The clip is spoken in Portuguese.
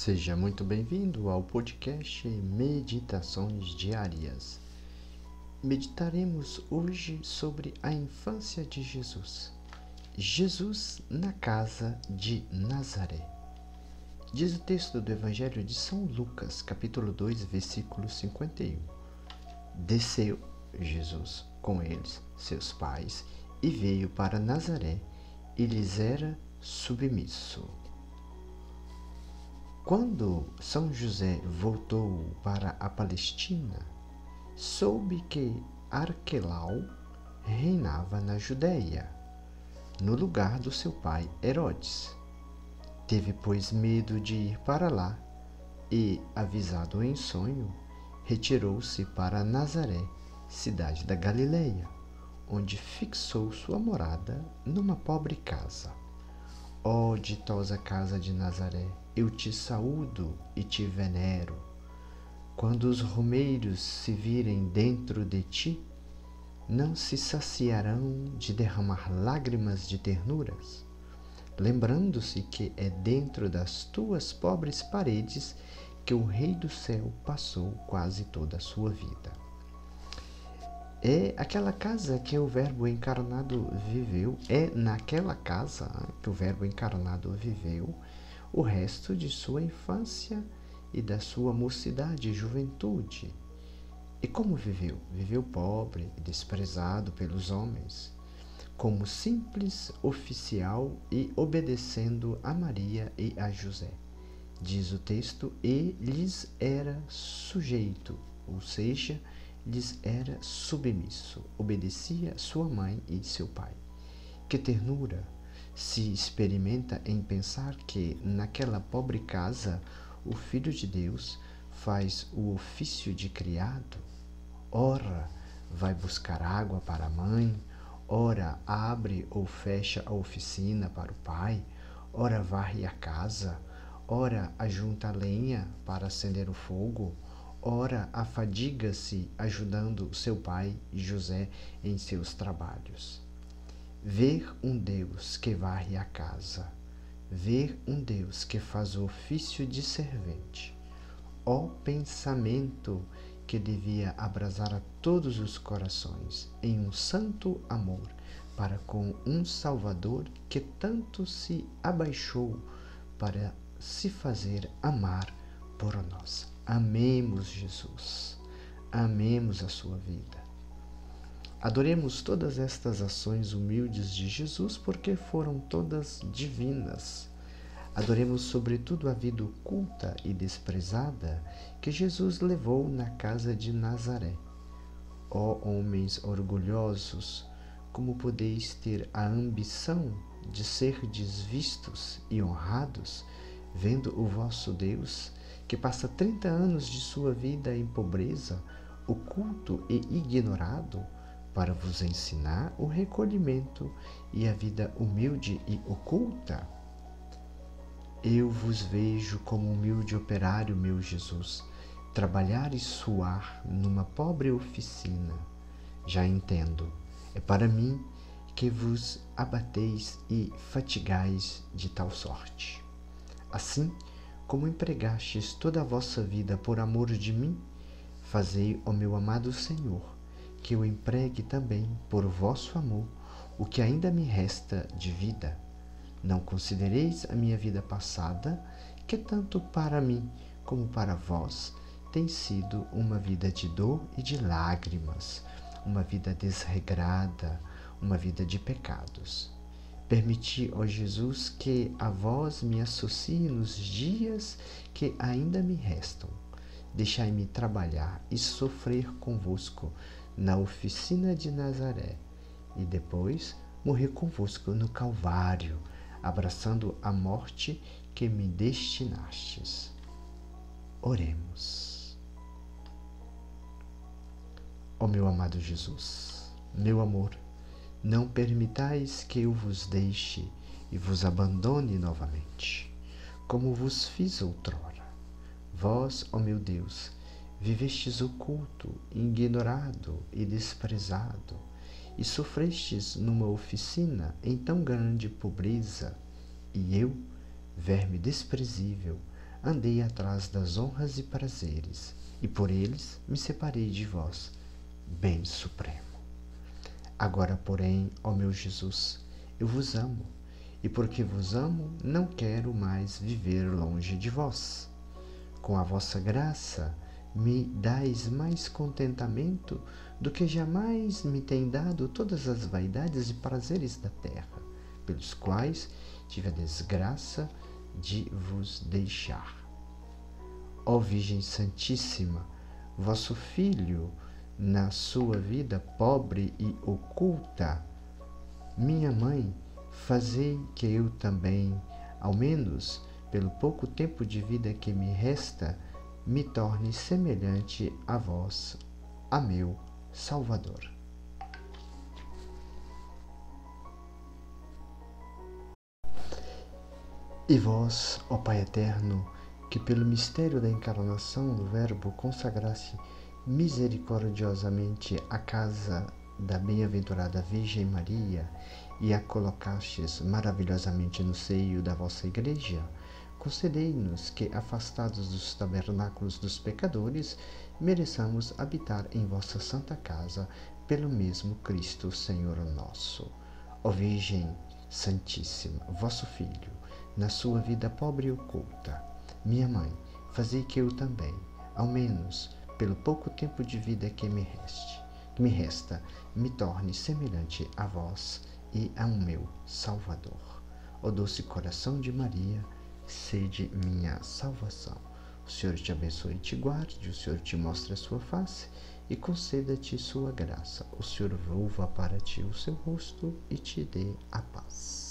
Seja muito bem-vindo ao podcast Meditações Diárias. Meditaremos hoje sobre a infância de Jesus. Jesus na casa de Nazaré. Diz o texto do Evangelho de São Lucas, capítulo 2, versículo 51. Desceu Jesus com eles, seus pais, e veio para Nazaré, e lhes era submisso. Quando São José voltou para a Palestina, soube que Arquelau reinava na Judéia, no lugar do seu pai Herodes. Teve, pois, medo de ir para lá e, avisado em sonho, retirou-se para Nazaré, cidade da Galileia, onde fixou sua morada numa pobre casa. Ó oh, ditosa casa de Nazaré, eu te saúdo e te venero. Quando os romeiros se virem dentro de ti, não se saciarão de derramar lágrimas de ternuras, lembrando-se que é dentro das tuas pobres paredes que o Rei do céu passou quase toda a sua vida. É aquela casa que o Verbo encarnado viveu, é naquela casa que o Verbo encarnado viveu o resto de sua infância e da sua mocidade e juventude. E como viveu? Viveu pobre e desprezado pelos homens, como simples oficial e obedecendo a Maria e a José. Diz o texto, e lhes era sujeito, ou seja, lhes era submisso, obedecia sua mãe e seu pai. Que ternura! Se experimenta em pensar que naquela pobre casa o Filho de Deus faz o ofício de criado? Ora, vai buscar água para a mãe, ora abre ou fecha a oficina para o pai, ora varre a casa, ora ajunta lenha para acender o fogo, ora afadiga-se ajudando seu pai José em seus trabalhos. Ver um Deus que varre a casa, ver um Deus que faz o ofício de servente. Ó pensamento que devia abrasar a todos os corações em um santo amor para com um Salvador que tanto se abaixou para se fazer amar por nós. Amemos Jesus, amemos a sua vida. Adoremos todas estas ações humildes de Jesus, porque foram todas divinas. Adoremos, sobretudo, a vida oculta e desprezada que Jesus levou na casa de Nazaré. Ó homens orgulhosos, como podeis ter a ambição de ser desvistos e honrados, vendo o vosso Deus, que passa trinta anos de sua vida em pobreza, oculto e ignorado, para vos ensinar o recolhimento e a vida humilde e oculta? Eu vos vejo como humilde operário, meu Jesus, trabalhar e suar numa pobre oficina. Já entendo, é para mim que vos abateis e fatigais de tal sorte. Assim como empregastes toda a vossa vida por amor de mim, fazei, ó meu amado Senhor, que eu empregue também, por vosso amor, o que ainda me resta de vida. Não considereis a minha vida passada, que tanto para mim como para vós tem sido uma vida de dor e de lágrimas, uma vida desregrada, uma vida de pecados. Permiti, ó Jesus, que a vós me associe nos dias que ainda me restam. Deixai-me trabalhar e sofrer convosco na oficina de Nazaré e depois morrer convosco no Calvário, abraçando a morte que me destinastes. Oremos. Ó oh, meu amado Jesus, meu amor, não permitais que eu vos deixe e vos abandone novamente, como vos fiz outrora. Vós, ó meu Deus, vivestes oculto, ignorado e desprezado, e sofrestes numa oficina em tão grande pobreza, e eu, verme desprezível, andei atrás das honras e prazeres, e por eles me separei de vós, bem supremo. Agora, porém, ó meu Jesus, eu vos amo, e porque vos amo, não quero mais viver longe de vós. Com a vossa graça, me dais mais contentamento do que jamais me tem dado todas as vaidades e prazeres da terra, pelos quais tive a desgraça de vos deixar. Ó Virgem Santíssima, vosso Filho, na sua vida pobre e oculta, minha mãe, fazei que eu também, ao menos pelo pouco tempo de vida que me resta, me torne semelhante a vós, a meu Salvador. E vós, ó Pai eterno, que pelo mistério da encarnação do Verbo consagrasse misericordiosamente a casa da bem-aventurada Virgem Maria e a colocastes maravilhosamente no seio da vossa Igreja, concedei-nos que, afastados dos tabernáculos dos pecadores, mereçamos habitar em vossa santa casa pelo mesmo Cristo Senhor nosso. Ó Virgem Santíssima, vosso Filho, na sua vida pobre e oculta, minha mãe, fazei que eu também, ao menos pelo pouco tempo de vida que me reste, me resta, me torne semelhante a vós e ao meu Salvador. Ó doce coração de Maria, sede minha salvação. O Senhor te abençoe e te guarde, o Senhor te mostre a sua face e conceda-te sua graça. O Senhor volva para ti o seu rosto e te dê a paz.